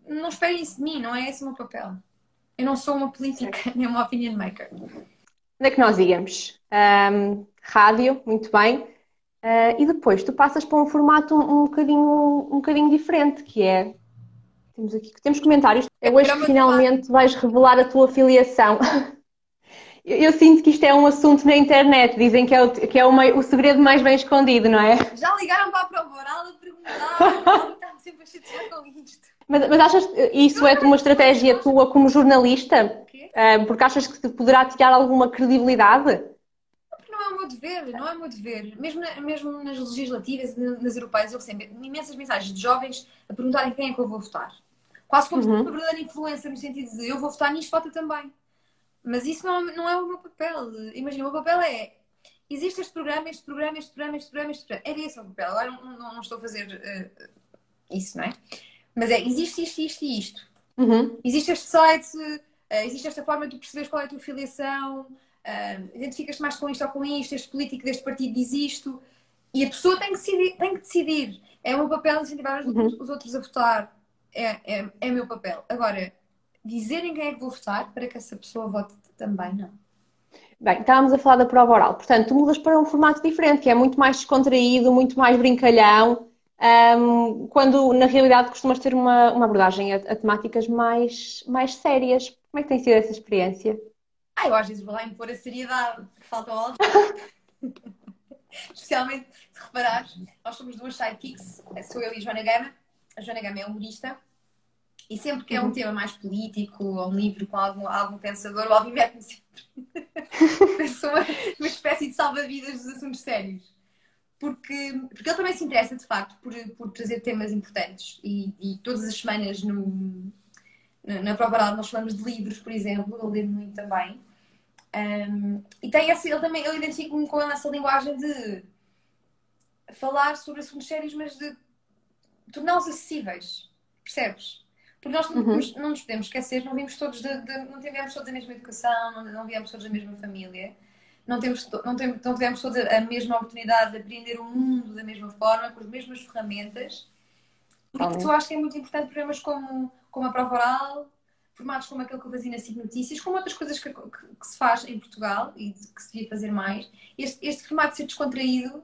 Não esperem isso de mim, não é esse o meu papel. Eu não sou uma política, nem uma opinion maker. Onde é que nós íamos? Ahm, rádio, muito bem. Ah, e depois tu passas para um formato um, um bocadinho, um bocadinho diferente, que é. Temos aqui temos comentários. É hoje que finalmente vais revelar a tua filiação. Eu, eu sinto que isto é um assunto na internet. Dizem que é o, que é o, mei- o segredo mais bem escondido, não é? Já ligaram para a prova oral a perguntar, está-me sempre a chatear com isto. Mas, mas achas que isso é uma estratégia tua como jornalista? Ah, porque achas que te poderá tirar alguma credibilidade? Não é o meu dever, não é o meu dever. Mesmo, na- mesmo nas legislativas na- nas europeias, eu recebo imensas mensagens de jovens a perguntarem quem é que eu vou votar. Quase como Uhum. uma verdadeira influência, no sentido de eu vou votar nisto, vota também. Mas isso não, não é o meu papel. Imagina, o meu papel é. Existe este programa, este programa, este programa, este programa, este programa. Era esse o meu papel. Agora não, não- não estou a fazer eh, isso, não é? Mas é, existe isto, isto e isto. Uhum. Existe este site, eh, existe esta forma de tu perceberes qual é a tua filiação, eh, identificas-te mais com isto ou com isto, este político deste partido diz isto, e a pessoa tem que decidir. Tem que decidir. É o meu papel incentivar os, Uhum. os outros a votar. É, é, é o meu papel. Agora, dizerem quem é que vou votar para que essa pessoa vote também, não. Bem, estávamos a falar da prova oral. Portanto, tu mudas para um formato diferente, que é muito mais descontraído, muito mais brincalhão, ahm, quando na realidade costumas ter uma, uma abordagem a, a temáticas mais, mais sérias. Como é que tem sido essa experiência? Ah, eu às vezes vou lá impor a seriedade, que falta ao Especialmente, se reparares, nós somos duas sidekicks, sou eu e a Joana Gama. A Joana Gama é humorista. E sempre que é um Uhum. tema mais político, ou um livro com algum, algum pensador, o Alvin mete-me sempre. Sou uma, uma espécie de salva-vidas dos assuntos sérios. Porque, porque ele também se interessa, de facto, por, por trazer temas importantes. E, e todas as semanas no, na, na prova oral nós falamos de livros, por exemplo, eu leio muito também. Um, e tem esse, ele também, eu identifico-me com ele nessa linguagem de falar sobre assuntos sérios, mas de torná-los acessíveis. Percebes? Porque nós não, Uhum. nos- não nos podemos esquecer, não vimos todos de, de- não tivemos todos a mesma educação, não, não viemos todos da mesma família, não, temos, não, temos, não tivemos todos a mesma oportunidade de aprender o mundo da mesma forma, com as mesmas ferramentas. Por Totalmente. isso eu acho que é muito importante programas como, como a prova oral, formatos como aquele que eu fazia na SIC Notícias, como outras coisas que, que- que se faz em Portugal e que se devia fazer mais. Este, este formato de ser descontraído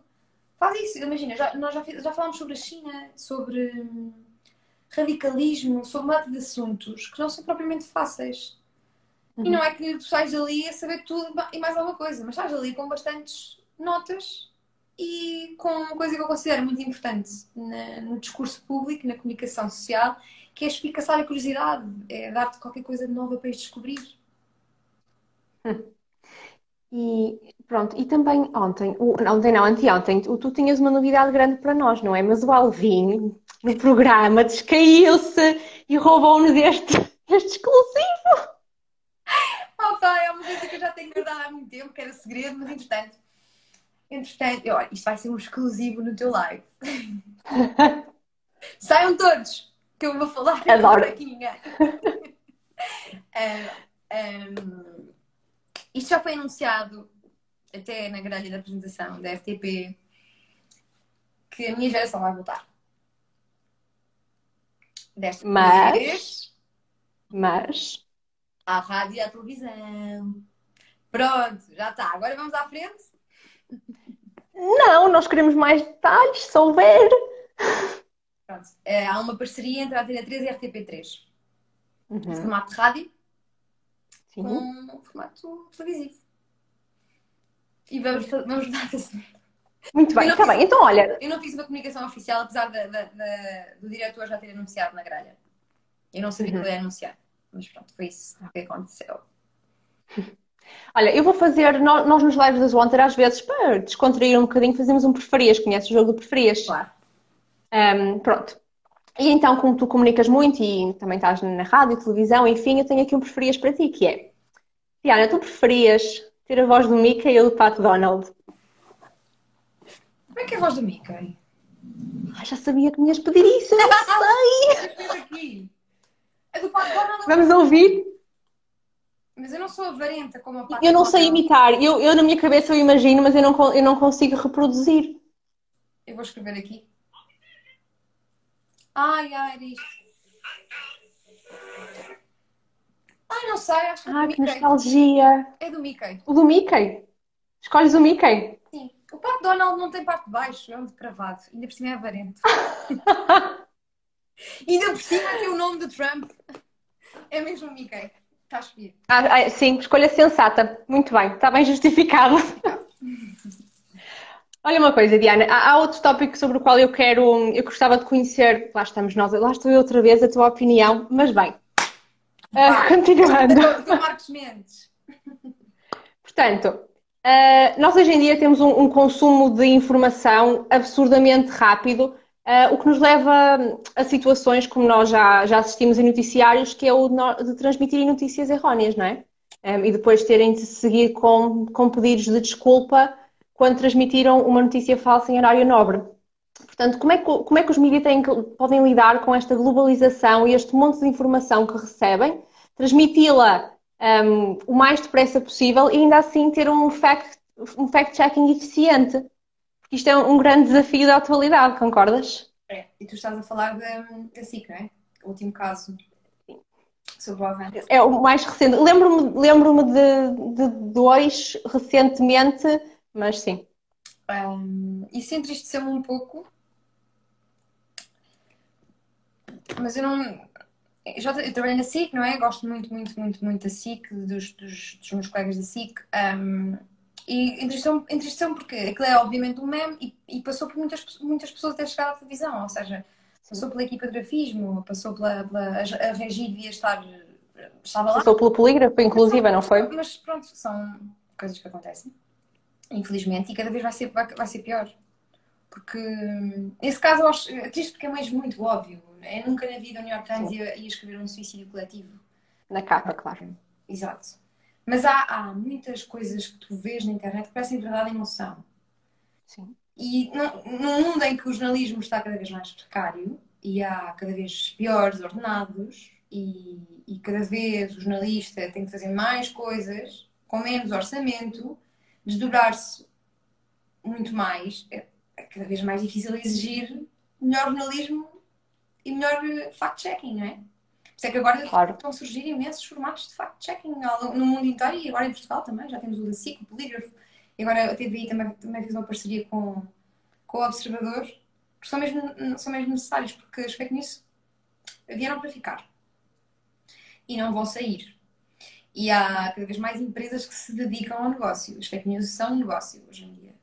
faz isso. Imagina, já, nós já, já falámos sobre a China, sobre hum, radicalismo, sobre uma de assuntos que não são propriamente fáceis. E não é que tu sais ali a saber tudo e mais alguma coisa, mas estás ali com bastantes notas e com uma coisa que eu considero muito importante na- no discurso público, na comunicação social, que é espicaçar a curiosidade, é dar-te qualquer coisa de nova para ires descobrir. E pronto, e também ontem, o- ontem não, anteontem, tu, tu tinhas uma novidade grande para nós, não é? Mas o Alvin, no programa, descaiu-se e roubou-nos este, este exclusivo. Oh, pá, é uma coisa que eu já tenho guardado há muito tempo, que era segredo, mas entretanto, entretanto, olha, isto vai ser um exclusivo no teu live. Saiam todos, que eu vou falar Adoro. aqui ninguém. Ah, ah, isto já foi anunciado até na grelha da apresentação da RTP que a minha geração vai voltar. Desta vez Mas, mas, à rádio e à televisão. Pronto, já está. Agora vamos à frente. não, nós queremos mais detalhes, se houver. Pronto. Eh, há uma parceria entre a Antena 3 e a RTP3. Uhum, Formato de rádio sim. com formato televisivo. E vamos, vamos dar assim. Muito bem, está bem. Então, olha, Eu não fiz uma comunicação oficial, apesar da- da- da- do diretor já ter anunciado na grelha. Eu não sabia Uhum. que ele ia anunciar. Mas pronto, foi isso que aconteceu. olha, eu vou fazer, nós, nos lives das Wonder, às vezes, para descontrair um bocadinho, fazemos um preferias. Conheces o jogo do preferias? Claro. Um, pronto. E então, como tu comunicas muito e também estás na rádio, televisão, enfim, eu tenho aqui um preferias para ti, que é Diana, tu preferias ter a voz do Mickey ou do Pato Donald? Como é que é a voz do Mickey? Ah, já sabia que me ias pedir isso, eu não sei! A do Pato Donald. Vamos ouvir? Mas eu não sou avarenta como a Pato Eu não sei imitar. Eu, eu na minha cabeça eu imagino, mas eu não, eu não consigo reproduzir. Eu vou escrever aqui. Ai, isto. Ai, não sei, acho que é do Ah, que Mickey. nostalgia! É do Mickey. O do Mickey. Escolhes o Mickey. Sim. O Pato Donald não tem parte de baixo, é um depravado. Ainda por cima é avarento. Ainda por cima tem o nome do Trump. É mesmo o Mickey. Está a. Ah, ah, sim, escolha sensata. Muito bem, está bem justificado. Olha uma coisa, Diana, há, há outro tópico sobre o qual eu quero, eu gostava de conhecer, lá estamos nós, lá estou eu outra vez, a tua opinião, mas bem, Vai. continuando. Do, do Marcos Mendes. Portanto, ah, nós hoje em dia temos um, um consumo de informação absurdamente rápido, ah, o que nos leva a situações como nós já, já assistimos em noticiários, que é o de, de transmitirem notícias erróneas, não é? Ah, e depois terem de seguir com, com pedidos de desculpa quando transmitiram uma notícia falsa em horário nobre. Portanto, como é que, como é que os mídias têm podem lidar com esta globalização e este monte de informação que recebem, transmiti-la um, o mais depressa possível e ainda assim ter um fact, um fact-checking eficiente? Porque isto é um grande desafio da atualidade, concordas? É. E tu estás a falar da, SIC, não é? O último caso sobre o. É o mais recente. Lembro-me lembro de, de dois recentemente, mas sim. Um, isso entristeceu-me um pouco. Mas eu não. Eu, já, eu trabalhei na SIC, não é? Gosto muito, muito, muito, muito da SIC, dos, dos, dos meus colegas da SIC. Um, e entristeceu-me entristeceu porque aquilo é obviamente um meme e, e passou por muitas, muitas pessoas até chegar à televisão. Ou seja, passou pela equipa de grafismo, passou pela. pela a Regi devia estar. Estava lá. Passou pelo polígrafo, inclusive, não foi? Mas pronto, são coisas que acontecem, infelizmente, e cada vez vai ser, vai, ser pior. Porque nesse caso eu acho é triste porque é mesmo muito óbvio. É nunca na vida o New York Times ia, ia escrever um suicídio coletivo. Na capa, claro. Exato. Mas há, há muitas coisas que tu vês na internet que parecem verdade em emoção. Sim. E num mundo em que o jornalismo está cada vez mais precário e há cada vez piores ordenados e, e cada vez o jornalista tem que fazer mais coisas com menos orçamento, desdobrar-se muito mais, é, é cada vez mais difícil exigir melhor jornalismo e melhor eh, fact-checking, não é? Por isso é que agora Claro. estão a surgir imensos formatos de fact-checking no mundo inteiro e agora em Portugal também. Já temos o da SIC, o Polígrafo, e agora a TVI também, também fez uma parceria com, com o Observador, que são mesmo, são mesmo necessários, porque as fake news vieram para ficar e não vão sair. E há cada vez mais empresas que se dedicam ao negócio. As fake news são um negócio hoje em dia.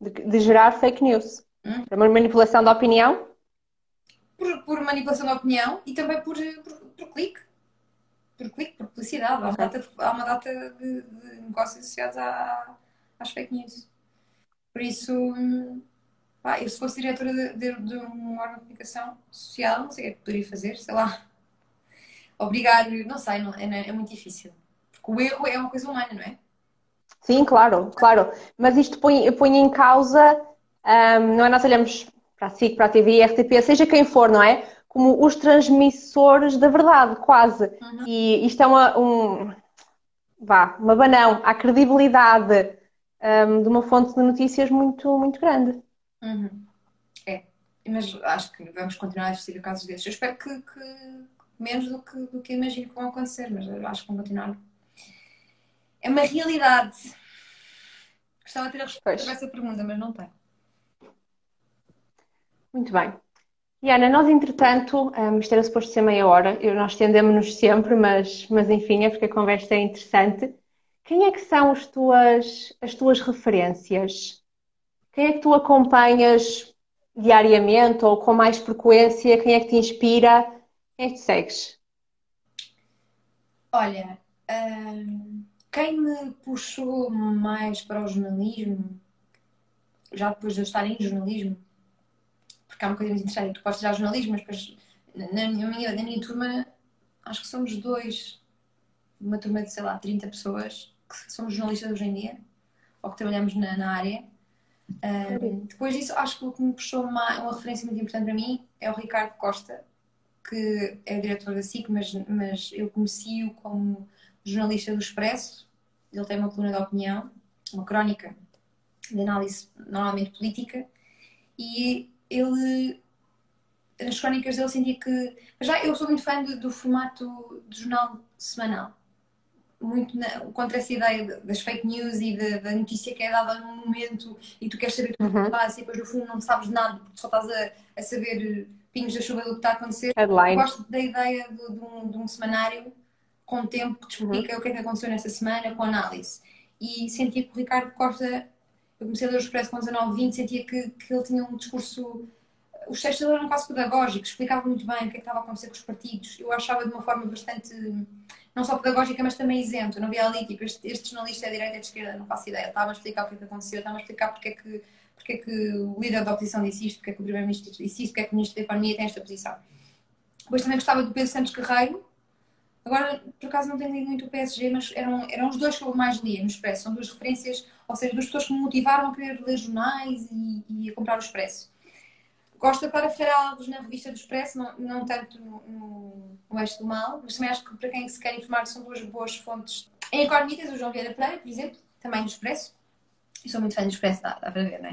De, de gerar fake news. Hum. Para uma manipulação da opinião? Por, por manipulação da opinião e também por, por, por clique. Por clique, por publicidade. Há uma data, há uma data de, de negócios associados à- às fake news. Por isso, hum, pá, eu se fosse diretora de, de, de um órgão de comunicação social, não sei o que é que poderia fazer, sei lá. Obrigar, não sei, não, é, é muito difícil. Porque o erro é uma coisa humana, não é? Sim, claro, claro. Mas isto põe, põe em causa, ahm, não é? Nós olhamos para a SIC, para a TV, RTP, seja quem for, não é? Como os transmissores da verdade, quase. Uhum. E isto é uma, um, vá, uma banão à credibilidade, ahm, de uma fonte de notícias muito, muito grande. Uhum. É, mas acho que vamos continuar a assistir a casos desses. Eu espero que, que menos do que, do que imagino que vão acontecer, mas acho que vão continuar. É uma realidade. Gostava de ter a resposta para essa pergunta, mas não tenho. Muito bem. Diana, nós entretanto, um, isto era suposto ser meia hora, eu, nós estendemos-nos sempre, mas, mas enfim, é porque a conversa é interessante. Quem é que são as tuas, as tuas referências? Quem é que tu acompanhas diariamente ou com mais frequência? Quem é que te inspira? Quem é que te segues? Olha, hum, quem me puxou mais para o jornalismo, já depois de eu estar em jornalismo, porque há uma coisa muito interessante, tu podes tirar jornalismo, mas depois na na minha, na minha turma acho que somos dois, uma turma de sei lá 30 pessoas, que somos jornalistas hoje em dia, ou que trabalhamos na, na área. Um, depois disso, acho que o que me puxou uma, uma referência muito importante para mim é o Ricardo Costa, que é o diretor da SIC, mas, mas eu conheci-o como jornalista do Expresso. Ele tem uma coluna de opinião, uma crónica de análise normalmente política, e ele, nas crónicas dele, sentia que. Já eu sou muito fã do, do formato de jornal semanal. Muito na, contra essa ideia das fake news e da notícia que é dada num momento e tu queres saber tudo o que uhum. passa e depois no fundo não sabes nada porque só estás a, a saber pingos da chuva do que está a acontecer. Headline. Gosto da ideia de, de, um, de um semanário com tempo que te explica uhum. o que é que aconteceu nessa semana, com análise. E sentia que o Ricardo Costa eu comecei a ler o Expresso com 19, 20, sentia que, que ele tinha um discurso. Os textos dele eram quase pedagógicos, explicava muito bem o que, é que estava a acontecer com os partidos. Eu achava de uma forma bastante, não só pedagógica, mas também isento. Eu não via ali, tipo, este, este jornalista é direita ou de esquerda, não faço ideia. Estava a explicar o que é que aconteceu, estava a explicar porque é que, porque é que o líder da oposição disse isto, porque é que o primeiro-ministro disse isto, porque é que o ministro da Economia tem esta posição. Depois também gostava do Pedro Santos Carreiro, Agora, por acaso, não tenho lido muito o PSG, mas eram, eram os dois que eu mais lia no Expresso. São duas referências, ou seja, duas pessoas que me motivaram a querer ler jornais e, e a comprar o Expresso. Gosto da Clara Ferreira Alves na revista do Expresso, não, não tanto no, no, no Eixo do Mal, mas também acho que para quem se quer informar são duas boas fontes. Em Economia tens o João Vieira Pereira, por exemplo, também do Expresso. Eu sou muito fã do Expresso, dá, dá para ver, não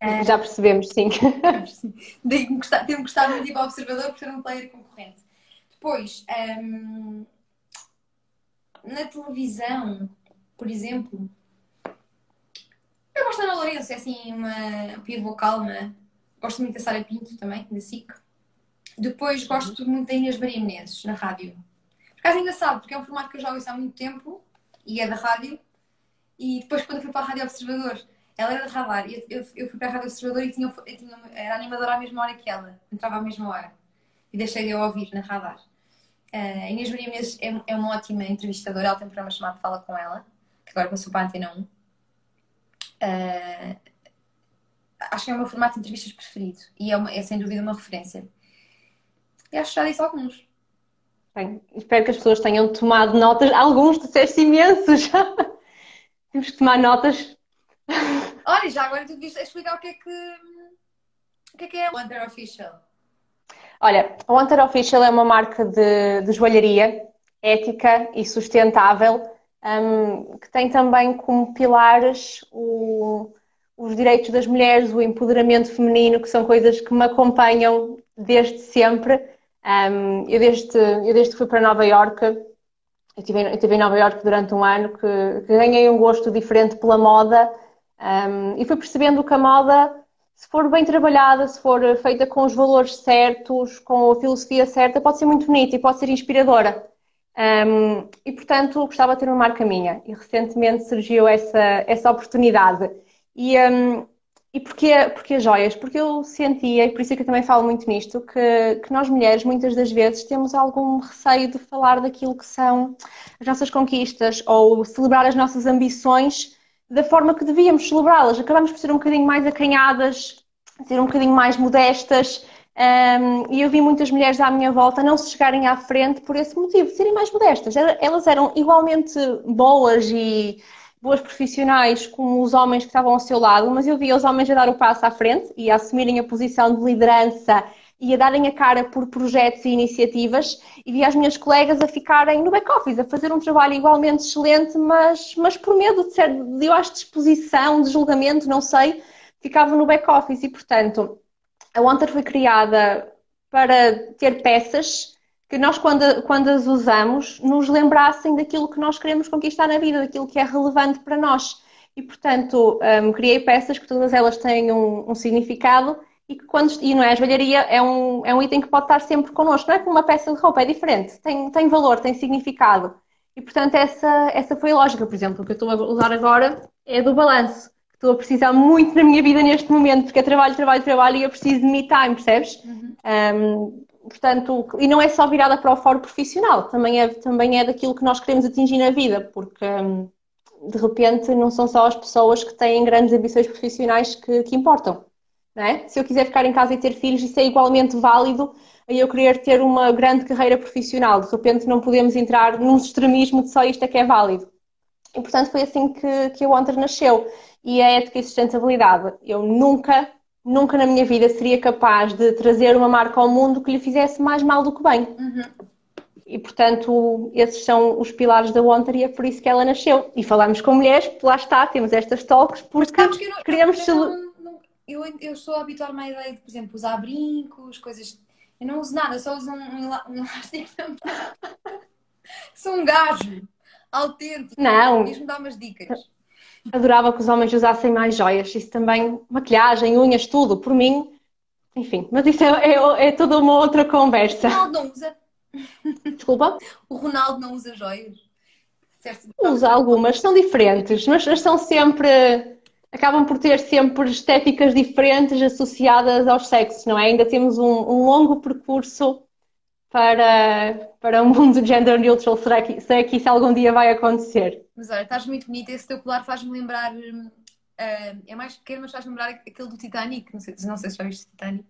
é? Já percebemos, sim. Tenho gostado, muito de ir Observador por ser um player concorrente. Depois, um, na televisão, por exemplo, eu gosto da Ana Lourenço, é assim, uma pivô calma. Gosto muito da Sara Pinto também, da SIC. Depois gosto muito da Inês Maria Menezes, na rádio. Por acaso é engraçado, porque é um formato que eu já ouço há muito tempo e é da rádio. E depois, quando eu fui para a Rádio Observador, ela era de radar. Eu, eu, eu fui para a Rádio Observador e tinha, eu tinha, era animadora à mesma hora que ela. Entrava à mesma hora. E deixei de eu ouvir na radar. Uh, a Inês Maria Menezes é, é, uma ótima entrevistadora, ela tem um programa chamado Fala Com Ela, que agora passou para a Antena 1. Uh, eh, acho que é o meu formato de entrevistas preferido e é, uma, é sem dúvida uma referência. E acho que já disse alguns. Bem, espero que as pessoas tenham tomado notas. Alguns disseste imensos. Temos que tomar notas. Olha, já agora tu devias explicar o que é que, o que é, que é o Under Official. Olha, a Wanter Official é uma marca de, de joalharia ética e sustentável um, que tem também como pilares o, os direitos das mulheres, o empoderamento feminino, que são coisas que me acompanham desde sempre. Um, eu, desde, eu desde que fui para Nova York, eu estive, eu estive em Nova York durante um ano, que, que ganhei um gosto diferente pela moda um, e fui percebendo que a moda se for bem trabalhada, se for feita com os valores certos, com a filosofia certa, pode ser muito bonita e pode ser inspiradora. Um, e portanto, gostava de ter uma marca minha. E recentemente surgiu essa, essa oportunidade. E, um, e porquê, porquê joias? Porque eu sentia, e por isso é que eu também falo muito nisto, que, que nós mulheres muitas das vezes temos algum receio de falar daquilo que são as nossas conquistas ou celebrar as nossas ambições da forma que devíamos celebrá-las. Acabamos por ser um bocadinho mais acanhadas, ser um bocadinho mais modestas. Um, e eu vi muitas mulheres à minha volta não se chegarem à frente por esse motivo, serem mais modestas. Elas eram igualmente boas e boas profissionais como os homens que estavam ao seu lado, mas eu via os homens a dar o passo à frente e a assumirem a posição de liderança e a darem a cara por projetos e iniciativas e vi as minhas colegas a ficarem no back-office, a fazer um trabalho igualmente excelente, mas, mas por medo de ser, de, eu acho, de exposição, de julgamento, não sei, ficavam no back-office e, portanto, a Wanter foi criada para ter peças que nós, quando, quando as usamos, nos lembrassem daquilo que nós queremos conquistar na vida, daquilo que é relevante para nós. E, portanto, um, criei peças que todas elas têm um, um significado e que quando e não é a joalharia é um, é um item que pode estar sempre connosco, não é como uma peça de roupa, é diferente, tem, tem valor, tem significado. E portanto essa, essa foi a lógica, por exemplo, o que eu estou a usar agora é do balanço, que estou a precisar muito na minha vida neste momento, porque é trabalho, trabalho, trabalho e eu preciso de me time, percebes? Uhum. Um, portanto, e não é só virada para o foro profissional, também é, também é daquilo que nós queremos atingir na vida, porque um, de repente não são só as pessoas que têm grandes ambições profissionais que, que importam. É? Se eu quiser ficar em casa e ter filhos, isso é igualmente válido a eu querer ter uma grande carreira profissional. De repente não podemos entrar num extremismo de só isto é que é válido. E, portanto, foi assim que, que a Wonder nasceu. E a ética e sustentabilidade. Eu nunca, nunca na minha vida seria capaz de trazer uma marca ao mundo que lhe fizesse mais mal do que bem. Uhum. E, portanto, esses são os pilares da Wonder e é por isso que ela nasceu. E falamos com mulheres, lá está, temos estas talks, porque que eu não- queremos... eu, não- não- eu, eu estou a habituar-me à ideia de, por exemplo, usar brincos, coisas. Eu não uso nada, só uso um, um um elástico. Sou um gajo autêntico. Não, Diz-me dar umas dicas. Adorava que os homens usassem mais joias. Isso também, maquilhagem, unhas, tudo. Por mim, enfim. Mas isso é, é, é toda uma outra O conversa. Ronaldo não usa. Desculpa? O Ronaldo não usa joias. Disseste- Usa algumas, são diferentes, mas mas são sempre... Acabam por ter sempre estéticas diferentes associadas aos sexos, não é? Ainda temos um, um longo percurso para, para um mundo gender neutral. Será que, será que isso algum dia vai acontecer? Mas olha, estás muito bonita. Esse teu colar faz-me lembrar. ah, é mais pequeno, mas faz-me lembrar aquele do Titanic. Não sei, não sei se já viste o Titanic.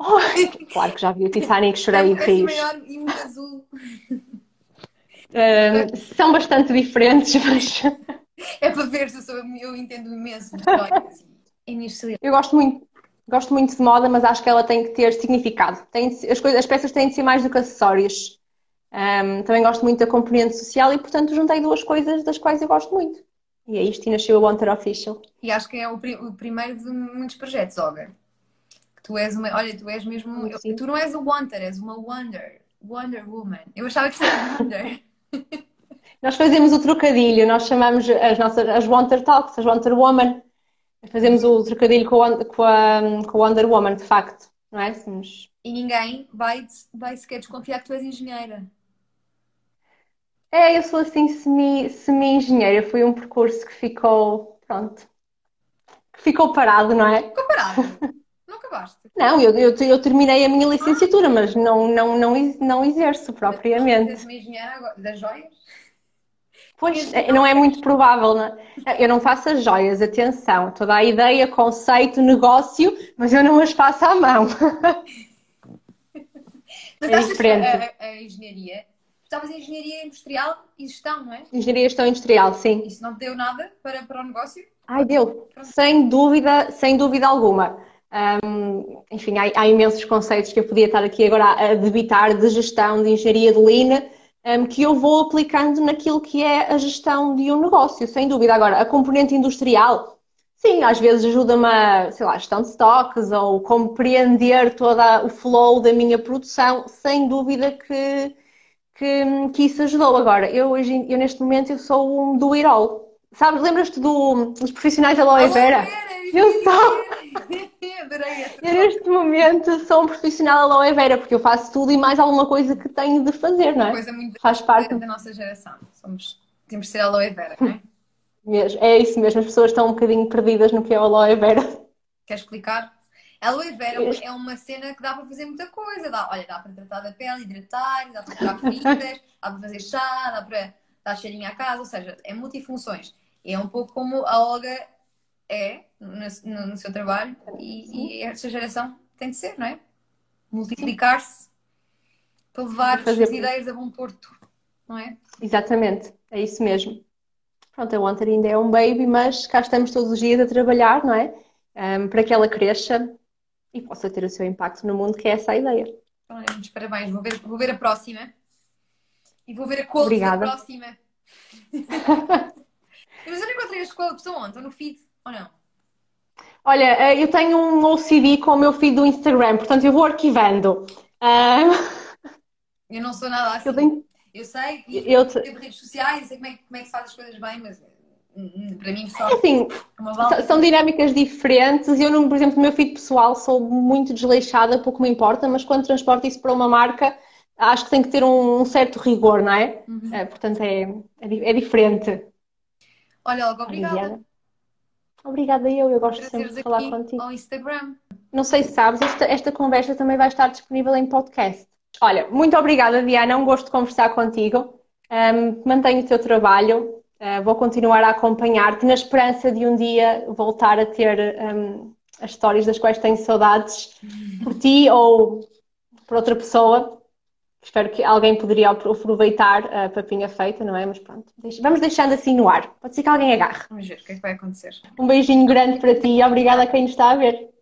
Oh, claro que já vi o Titanic, chorei e fiz. maior e muito azul. Um, são bastante diferentes, mas É para ver eu, sou, eu entendo imenso e minhas celebridades. eu gosto muito, gosto muito de moda, mas acho que ela tem que ter significado. Tem as, coisas, as peças têm de ser mais do que acessórios. Um, também gosto muito da componente social e, portanto, juntei duas coisas das quais eu gosto muito. E é isto, e nasceu a Wanter Official. E acho que é o, pri- o primeiro de muitos projetos, Olga. Tu és uma. Olha, tu és mesmo. eu- tu não és o Wonder, és uma Wonder. Wonder Woman. Eu achava que era Wonder. Nós fazemos o trocadilho, nós chamamos as nossas as Wonder Talks, as Wonder Woman. Fazemos o trocadilho com a, com a, com a Wonder Woman, de facto. Não é? Somos E ninguém vai, vai sequer desconfiar que tu és engenheira. É, eu sou assim semi, semi-engenheira. Foi um percurso que ficou, pronto, que ficou parado, não é? Comparado. não acabaste. Não, eu, eu, eu terminei a minha licenciatura, mas não, não, não, não exerço propriamente. És uma engenheira das joias? Pois, é, não é muito provável, não é? Eu não faço as joias, atenção. Toda a ideia, conceito, negócio, mas eu não as faço à mão. Mas É diferente. a, a engenharia. Estavas em engenharia industrial e gestão, não é? Engenharia e gestão industrial, sim. Isso não te deu nada para, para o negócio? Ai, deu. Sem dúvida, sem dúvida alguma. Hum, enfim, há, há imensos conceitos que eu podia estar aqui agora a debitar de gestão, de engenharia de Lean, hum, que eu vou aplicando naquilo que é a gestão de um negócio, sem dúvida. Agora, a componente industrial, sim, às vezes ajuda-me a, sei lá, gestão de estoques ou compreender todo o flow da minha produção, sem dúvida que, que, que isso ajudou. Agora, eu, hoje, eu neste momento eu sou um do it all. Sabes, lembras-te do- dos profissionais da aloe vera? Eu sou. Eu neste momento sou um profissional aloe vera, porque eu faço tudo e mais alguma coisa que tenho de fazer, não é? coisa muito Faz parte. da, nossa geração. Somos, temos de ser aloe vera, não é? É isso mesmo, as pessoas estão um bocadinho perdidas no que é o aloe vera. Quer explicar? Aloe vera é uma- é uma cena que dá para fazer muita coisa. Dá, olha, dá para tratar da pele, hidratar, dá para tirar feridas, dá para fazer chá, dá para dar cheirinho à casa, ou seja, é multifunções. E é um pouco como a Olga é no, no- seu trabalho e, e esta geração tem de ser, não é? Multiplicar-se para levar as Fazer- ideias a bom porto, não é? Exatamente, é isso mesmo. Pronto, a Wanter ainda é um baby, mas cá estamos todos os dias a trabalhar, não é? Ahm, para que ela cresça e possa ter o seu impacto no mundo, que é essa a ideia. Olha, muitos parabéns. Vou ver, vou ver a próxima. E vou ver a quote Obrigada. da próxima. Mas eu não encontrei as quotes. Estão onde? Estão no feed? Ou não? Olha, eh, eu tenho um OCD com o meu feed do Instagram, portanto eu vou arquivando. Eu não sou nada assim. eu tenho. Eu sei Eu te- tenho redes sociais, sei como é, que- como é que se faz as coisas bem, mas hum, hum, para mim só Assim, uma São- dinâmicas diferentes. Eu, não- por exemplo, no meu feed pessoal sou muito desleixada, pouco me importa, mas quando transporto isso para uma marca, acho que tem que ter um, certo rigor, não é? Uhum. É, portanto, é, é, é diferente. Olha, Olga, obrigada Diana. Obrigada eu, eu gosto sempre de falar contigo. ao Instagram. Não sei se sabes, esta, esta conversa também vai estar disponível em podcast. Olha, muito obrigada, Diana, é um gosto de conversar contigo. Ahm, mantenho o teu trabalho, ah, vou continuar a acompanhar-te na esperança de um dia voltar a ter ahm, as histórias das quais tenho saudades por ti ou por outra pessoa. Espero que alguém poderia aproveitar a papinha feita, não é? Mas pronto, vamos deixando assim no ar. Pode ser que alguém agarre. Vamos ver o que é que vai acontecer. Um beijinho grande para ti e obrigada a quem nos está a ver.